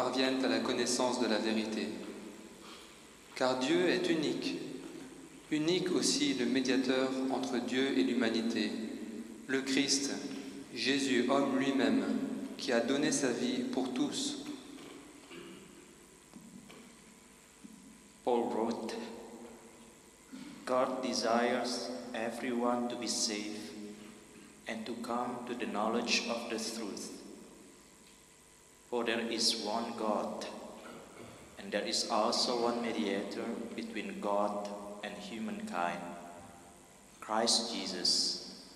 Parviennent à la connaissance de la vérité. Car Dieu est unique, unique aussi le médiateur entre Dieu et l'humanité, le Christ, Jésus, homme lui-même, qui a donné sa vie pour tous. Paul wrote, God desires everyone to be saved and to come to the knowledge of the truth. For there is one God, and there is also one mediator between God and humankind, Christ Jesus,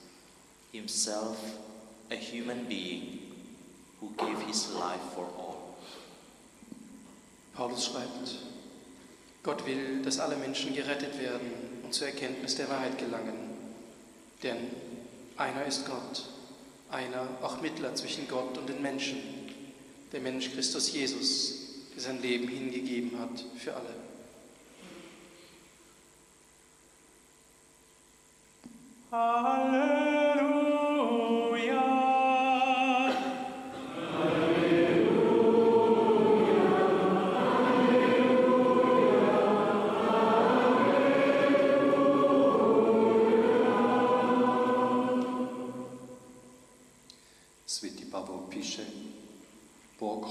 himself a human being who gave his life for all. Paulus schreibt, Gott will, dass alle Menschen gerettet werden und zur Erkenntnis der Wahrheit gelangen. Denn einer ist Gott, einer auch Mittler zwischen Gott und den Menschen, der Mensch Christus Jesus, der sein Leben hingegeben hat für alle. Halleluja.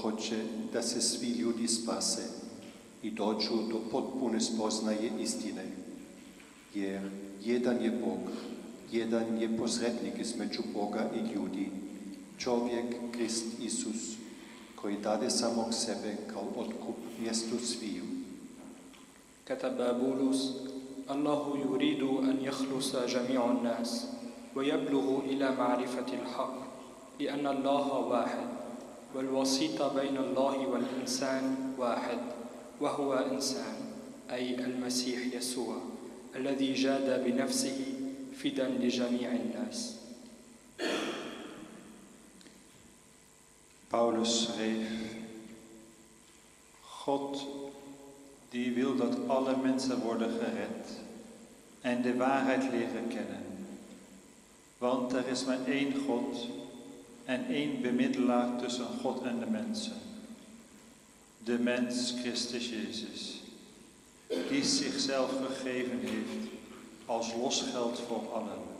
hoće da se svi ljudi spase i dođu do potpune spoznaje istine, jer jedan je Bog, jedan je posrednik između Boga i ljudi, čovjek Krist Isus, koji dade samog sebe kao otkup mjestu sviju. كتب بولس الله يريد ان يخلص جميع الناس ويبلغ الى معرفه الحق لان الله واحد والوسيط بين الله والانسان واحد وهو انسان اي المسيح يسوع الذي جاد بنفسه فدا لجميع الناس Paulus schreef, God die wil dat alle mensen worden gered en de waarheid leren kennen. Want er is maar één God en één bemiddelaar tussen God en de mensen. De mens Christus Jezus, die zichzelf gegeven heeft als losgeld voor allen.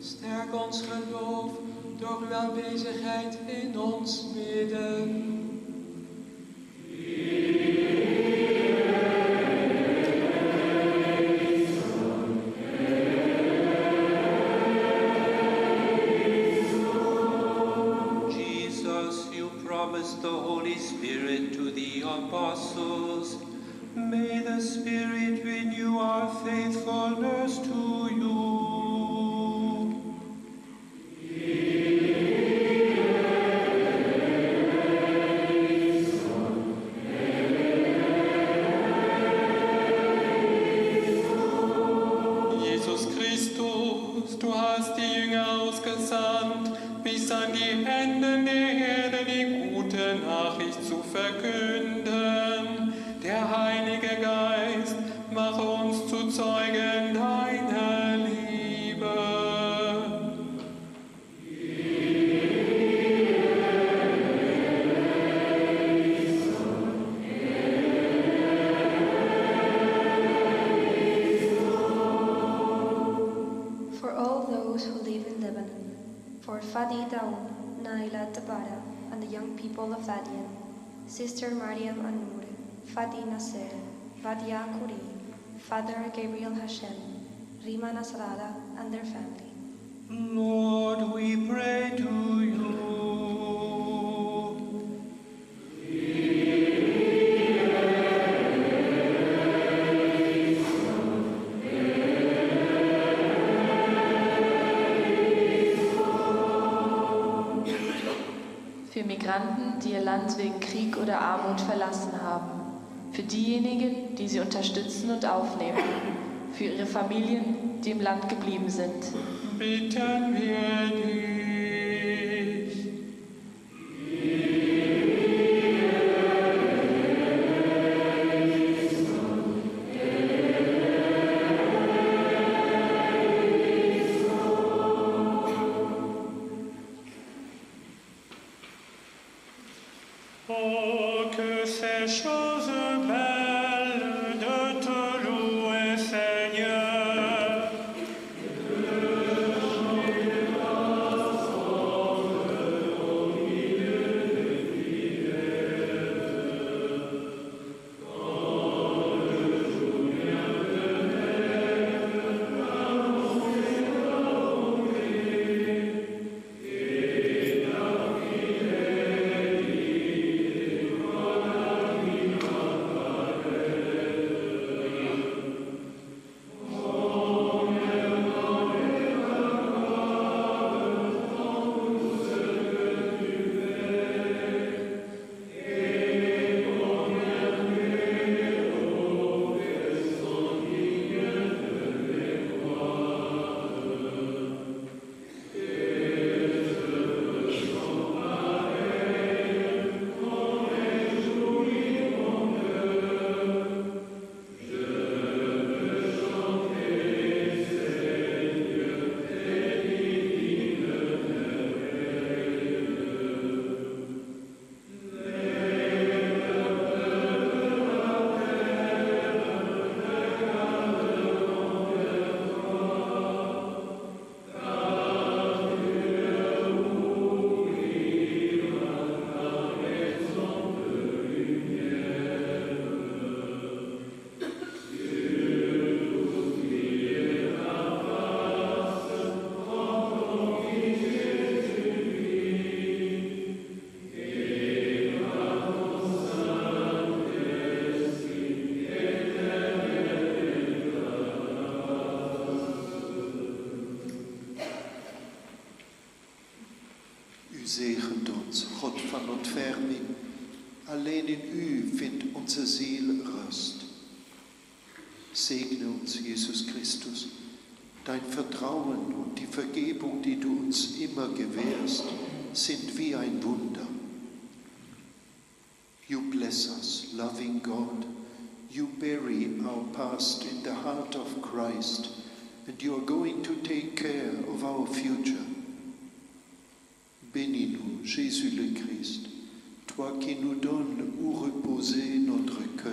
Sterk ons geloof door uw aanwezigheid in ons midden. People of Ladian, Sister Mariam Anur, Fadi Nasser, Vadia Kuri, Father Gabriel Hashem, Rima Nasrallah, and their family. Lord, we pray to you. Wegen Krieg oder Armut verlassen haben. Für diejenigen, die sie unterstützen und aufnehmen. Für ihre Familien, die im Land geblieben sind. Bitten wir dich. Allein in Ü findet unser Seel rust. Segne uns, Jesus Christus, dein Vertrauen und die Vergebung, die du uns immer gewährst, sind wie ein Wunder. You bless us, loving God. You bury our past in the heart of Christ, and you are going to take care of our future. Bénis-nous, Jésus le Christ. toi qui nous donnes où reposer notre cœur.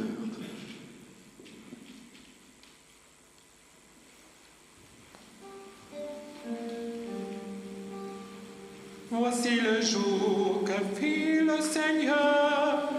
Voici le jour que fit le Seigneur.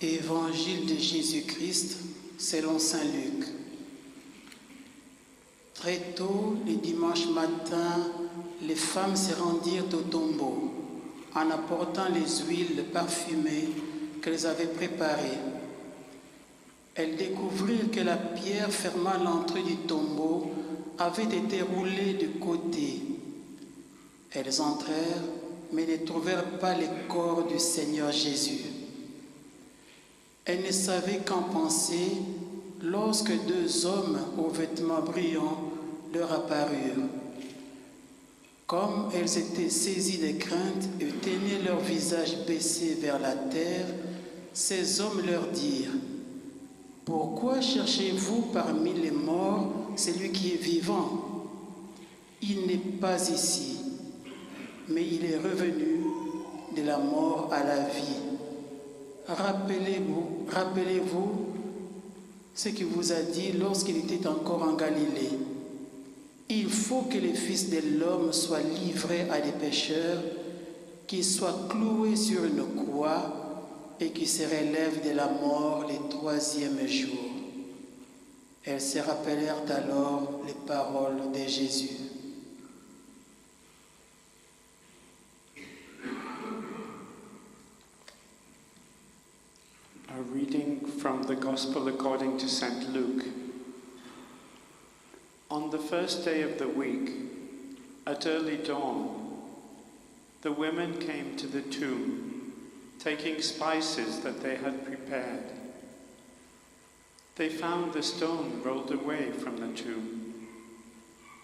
Évangile de Jésus-Christ selon Saint Luc. Très tôt, le dimanche matin, les femmes se rendirent au tombeau en apportant les huiles parfumées qu'elles avaient préparées. Elles découvrirent que la pierre fermant l'entrée du tombeau avait été roulée de côté. Elles entrèrent, mais ne trouvèrent pas le corps du Seigneur Jésus. Elles ne savaient qu'en penser lorsque deux hommes aux vêtements brillants leur apparurent. Comme elles étaient saisies de crainte et tenaient leur visage baissé vers la terre, ces hommes leur dirent, Pourquoi cherchez-vous parmi les morts celui qui est vivant? Il n'est pas ici, mais il est revenu de la mort à la vie. Rappelez-vous, rappelez-vous ce qu'il vous a dit lorsqu'il était encore en Galilée. Il faut que le Fils de l'homme soit livré à des pécheurs, qu'il soit cloué sur une croix et qu'il se relève de la mort le troisième jour. Elles se rappelèrent alors les paroles de Jésus. A reading from the Gospel according to St. Luke. On the first day of the week, at early dawn, the women came to the tomb, taking spices that they had prepared. They found the stone rolled away from the tomb.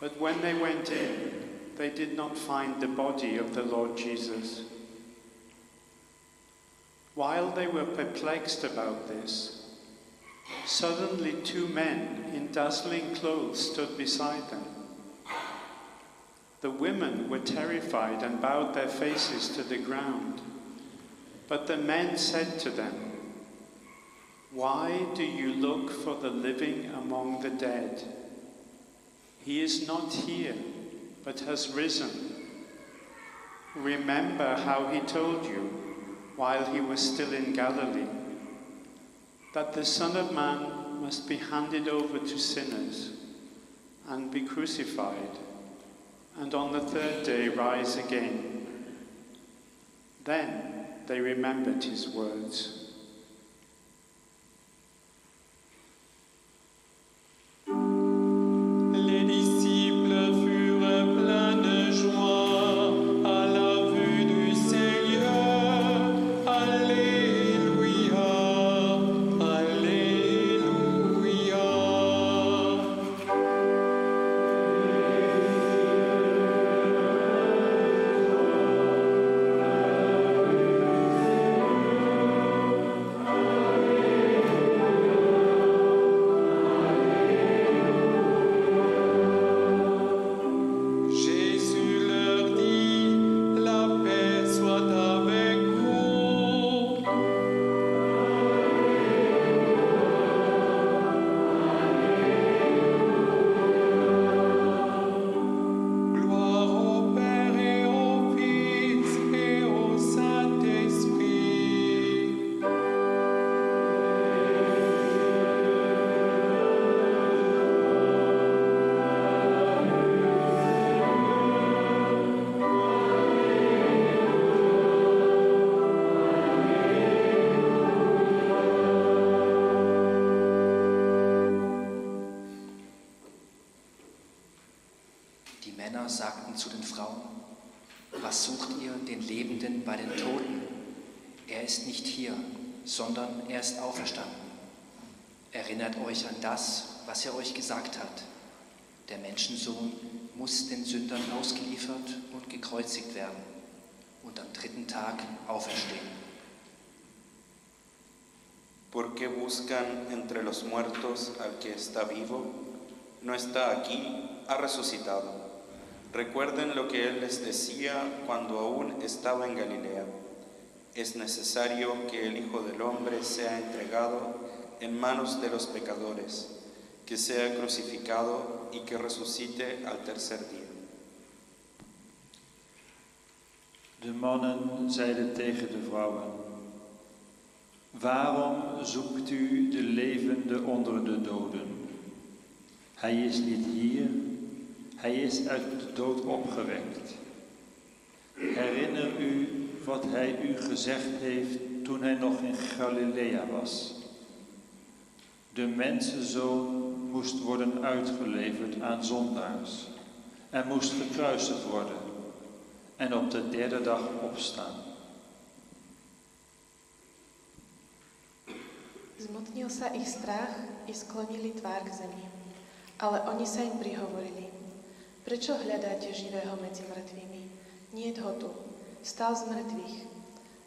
But when they went in, they did not find the body of the Lord Jesus. While they were perplexed about this, suddenly two men in dazzling clothes stood beside them. The women were terrified and bowed their faces to the ground. But the men said to them, Why do you look for the living among the dead? He is not here, but has risen. Remember how he told you while he was still in Galilee that the Son of Man must be handed over to sinners and be crucified, and on the third day rise again. Then they remembered his words. Männer sagten zu den Frauen, was sucht ihr den Lebenden bei den Toten? Er ist nicht hier, sondern er ist auferstanden. Erinnert euch an das, was er euch gesagt hat. Der Menschensohn muss den Sündern ausgeliefert und gekreuzigt werden und am dritten Tag auferstehen. ¿Por qué buscan entre los muertos al que está vivo? No está aquí, ha resucitado. Recuerden lo que él les decía cuando aún estaba en Galilea. Es necesario que el Hijo del Hombre sea entregado en manos de los pecadores, que sea crucificado y que resucite al tercer día. De mannen zeiden tegen de vrouwen: Waarom zoekt u de levende onder de doden? Hij is niet hier, hij is uit de dood opgewekt. Herinner u wat hij u gezegd heeft toen hij nog in Galilea was. De mensenzoon moest worden uitgeleverd aan zondaars en moest gekruisigd worden en op de derde dag opstaan. Zmotnil sa ich strach i sklonili tvár k zemi. Ale oni sa im prihovorili. Prečo hľadáte živého medzi mŕtvými? Nie ho tu. Stal z mŕtvych.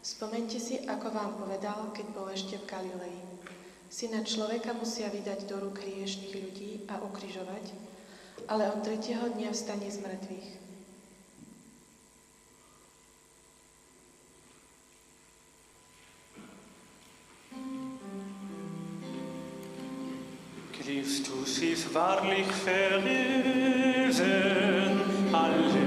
Spomente si, ako vám povedal, keď bol ešte v Galilei. Syna človeka musia vydať do rúk hriešných ľudí a ukrižovať, ale on tretieho dňa vstane z mŕtvych. Christus ist wahrlich verriesen. Halleluja,